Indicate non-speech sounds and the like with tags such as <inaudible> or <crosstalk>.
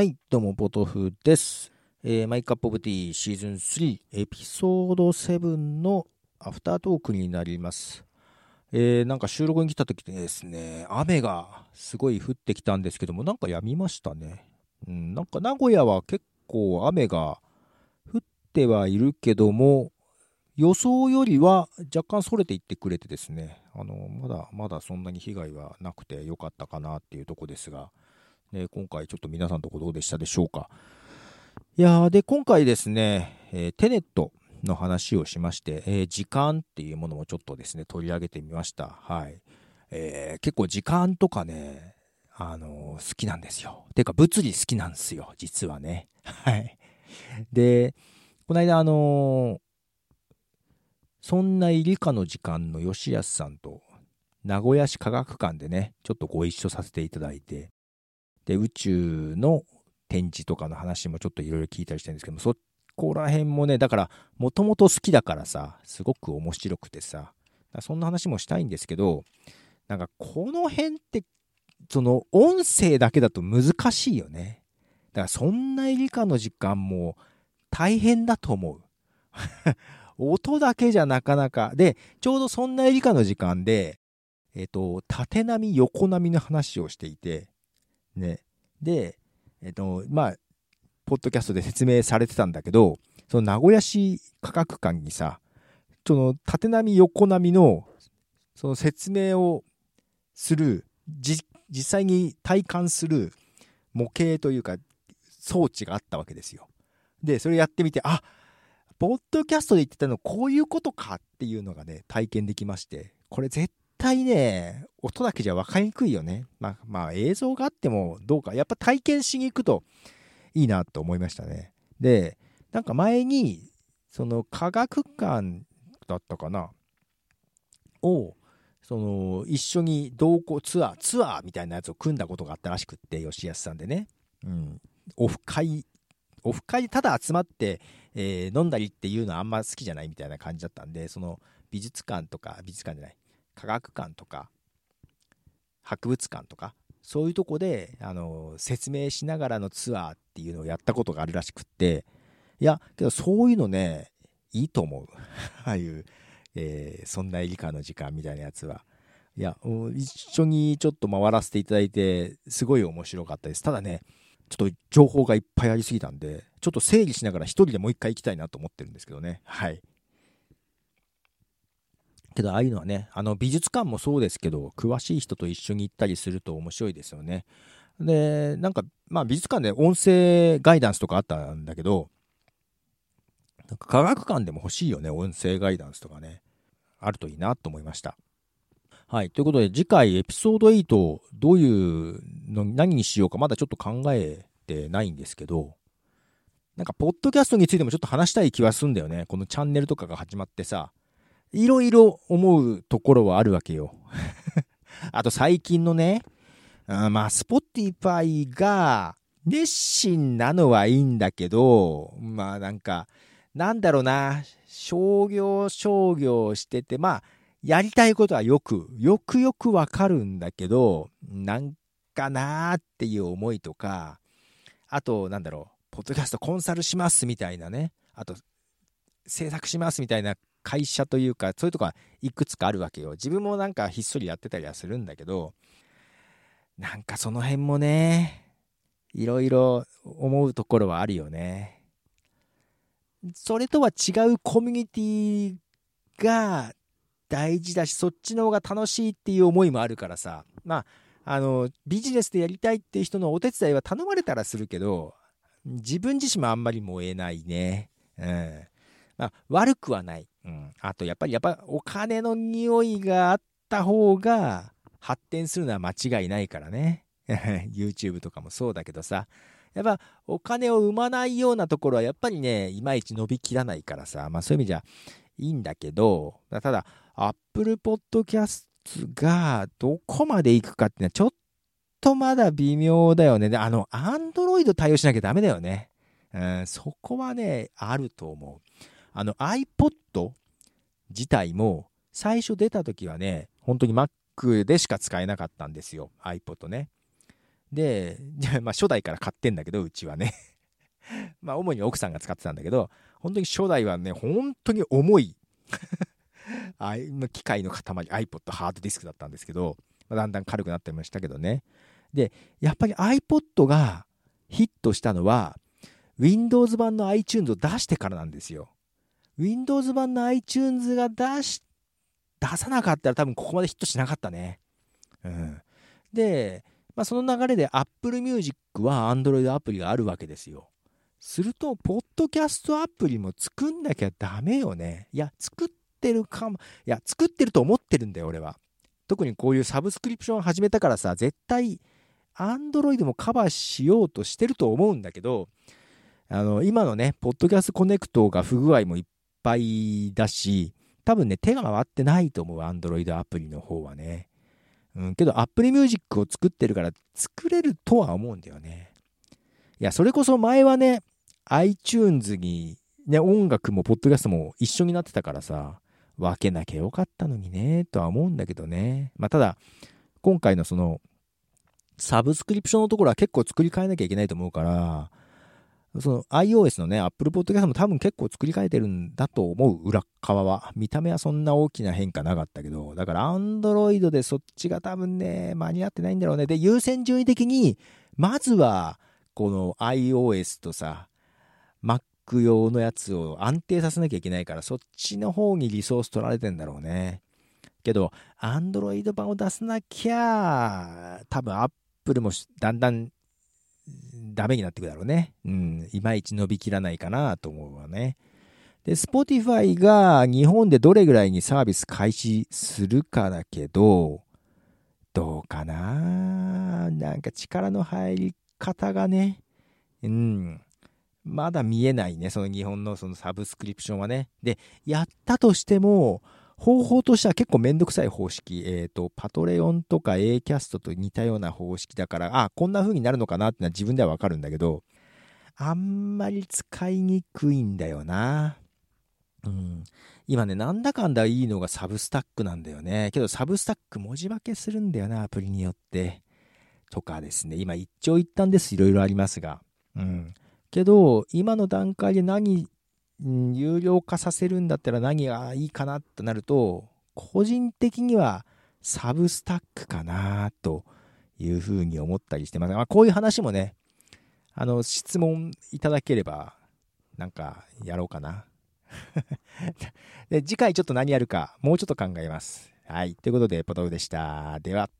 はい、どうも、ポトフです。えーマイカップオブティーシーズン3エピソード7のアフタートークになります。えーなんか収録に来た時ですね、雨がすごい降ってきたんですけども、なんか止みましたね。うん、なんか名古屋は結構雨が降ってはいるけども、予想よりは若干それていってくれてですね、あの、まだまだそんなに被害はなくてよかったかなっていうとこですが、ね、今回ちょっと皆さんのとこどうでしたでしょうか。いやーで、今回ですね、えーテネットの話をしまして、えー時間っていうものもちょっとですね、取り上げてみました。はい。えー結構時間とかね、あの好きなんですよ。てか、物理好きなんですよ、実はね。<laughs> はい。で、この間、あのそんな理科の時間の吉安さんと、名古屋市科学館でね、ちょっとご一緒させていただいて、で、宇宙の展示とかの話もちょっといろいろ聞いたりしてるんですけども、そこら辺もね、だから、もともと好きだからさ、すごく面白くてさ、そんな話もしたいんですけど、なんかこの辺って、その音声だけだと難しいよね。だからそんな理科の時間も大変だと思う。<laughs> 音だけじゃなかなか。で、ちょうどそんな理科の時間で、えっ、と、縦波、横波の話をしていて、ね。で、えっ、と、まあ、ポッドキャストで説明されてたんだけど、その名古屋市科学館にさ、その縦波、横波の、その説明をする、実際に体感する模型というか、装置があったわけですよ。で、それやってみて、あポッドキャストで言ってたのこういうことかっていうのがね、体験できまして、これ絶対ね、音だけじゃ分かりにくいよね。まあ、まあ映像があってもどうか、やっぱ体験しに行くといいなと思いましたね。で、なんか前に、その科学館だったかな？を、その一緒に同行ツアー、ツアーみたいなやつを組んだことがあったらしくって、吉安さんでね。うん。オフ会、オフ会でただ集まって、えー飲んだりっていうのはあんま好きじゃないみたいな感じだったんで、その美術館とか、美術館じゃない、科学館とか、博物館とか、そういうとこで、あの、説明しながらのツアーっていうのをやったことがあるらしくって、いや、けどそういうのね、いいと思う。<laughs> ああいう、えーそんな理科の時間みたいなやつは。いや、一緒にちょっと回らせていただいて、すごい面白かったです。ただね、ちょっと情報がいっぱいありすぎたんで、ちょっと整理しながら一人でもう一回行きたいなと思ってるんですけどね。はい。けど、ああいうのはね、あの美術館もそうですけど、詳しい人と一緒に行ったりすると面白いですよね。で、なんか、まあ美術館で音声ガイダンスとかあったんだけど、なんか科学館でも欲しいよね、音声ガイダンスとかね。あるといいなと思いました。はい。ということで、次回エピソード8、どういうの、何にしようか、まだちょっと考えてないんですけど、なんか、ポッドキャストについてもちょっと話したい気はすんだよね。このチャンネルとかが始まってさ、いろいろ思うところはあるわけよ。<laughs> あと、最近のね、うんまあ、スポティファイが熱心なのはいいんだけど、まあ、なんか、なんだろうな、商業商業してて、まあ、やりたいことはよく、よくよくわかるんだけど、なんかなーっていう思いとか、あと、なんだろう、ポッドキャストコンサルしますみたいなね、あと、制作しますみたいな会社というか、そういうとこはいくつかあるわけよ。自分もなんかひっそりやってたりはするんだけど、なんかその辺もね、いろいろ思うところはあるよね。それとは違うコミュニティが大事だし、そっちの方が楽しいっていう思いもあるからさ、まあ、あの、ビジネスでやりたいっていう人のお手伝いは頼まれたらするけど、自分自身もあんまり燃えないね。うん。まあ、悪くはない。うん。あと、やっぱり、やっぱお金の匂いがあった方が発展するのは間違いないからね。<laughs> YouTube とかもそうだけどさ。やっぱお金を生まないようなところはやっぱりね、いまいち伸びきらないからさ。まあそういう意味じゃいいんだけど、ただ、Apple Podcast がどこまで行くかっていうのはちょっとまだ微妙だよね。で、あの、Android 対応しなきゃダメだよね。うん、そこはね、あると思う。あの iPod 自体も最初出た時はね、本当に Mac でしか使えなかったんですよ。iPod ね。で、じゃあまあ初代から買ってんだけど、うちはね。<laughs> まあ主に奥さんが使ってたんだけど、本当に初代はね、本当に重い <laughs> あ機械の塊 iPod ハードディスクだったんですけど、まあ、だんだん軽くなってましたけどね。で、やっぱり iPod がヒットしたのは、Windows 版の iTunes を出してからなんですよ。Windows 版の iTunes が出し、出さなかったら多分ここまでヒットしなかったね。うん。で、まあ、その流れで Apple Music は Android アプリがあるわけですよ。すると、ポッドキャストアプリも作んなきゃダメよね。いや、作ってるかも。いや、作ってると思ってるんだよ、俺は。特にこういうサブスクリプション始めたからさ、絶対、アンドロイドもカバーしようとしてると思うんだけど、あの、今のね、ポッドキャストコネクトが不具合もいっぱいだし、多分ね、手が回ってないと思う、アンドロイドアプリの方はね。うん、けど、Apple Music を作ってるから、作れるとは思うんだよね。いや、それこそ前はね、iTunes に、ね、音楽もポッドキャストも一緒になってたからさ、分けなきゃよかったのにね、とは思うんだけどね。まあ、ただ、今回のその、サブスクリプションのところは結構作り変えなきゃいけないと思うから、その iOS のね、Apple Podcast も多分結構作り変えてるんだと思う、裏側は。見た目はそんな大きな変化なかったけど、だから Android でそっちが多分ね、間に合ってないんだろうね。で、優先順位的に、まずは、この iOS とさ、Mac 用のやつを安定させなきゃいけないから、そっちの方にリソース取られてんだろうね。けど、Android 版を出さなきゃ、多分 Apple もだんだんダメになってくだろうね。うん、いまいち伸びきらないかなと思うわね。で、Spotify が日本でどれぐらいにサービス開始するかだけど、どうかな？なんか力の入り方がね、うん、まだ見えないね、その日本のそのサブスクリプションはね。で、やったとしても、方法としては結構めんどくさい方式。えっ、ー、と、パトレオンとか A キャストと似たような方式だから、あ、こんな風になるのかなってのは自分ではわかるんだけど、あんまり使いにくいんだよな。うん。今ね、なんだかんだいいのがサブスタックなんだよね。けどサブスタック文字化けするんだよな、アプリによって。とかですね。今一長一短です。いろいろありますが。うん。けど、今の段階で何、有料化させるんだったら何がいいかなってなると、個人的にはサブスタックかなというふうに思ったりしてます。まあ、こういう話もね、あの、質問いただければ、なんかやろうかな。<laughs> で次回ちょっと何やるか、もうちょっと考えます。はい。ということで、ポトフでした。では。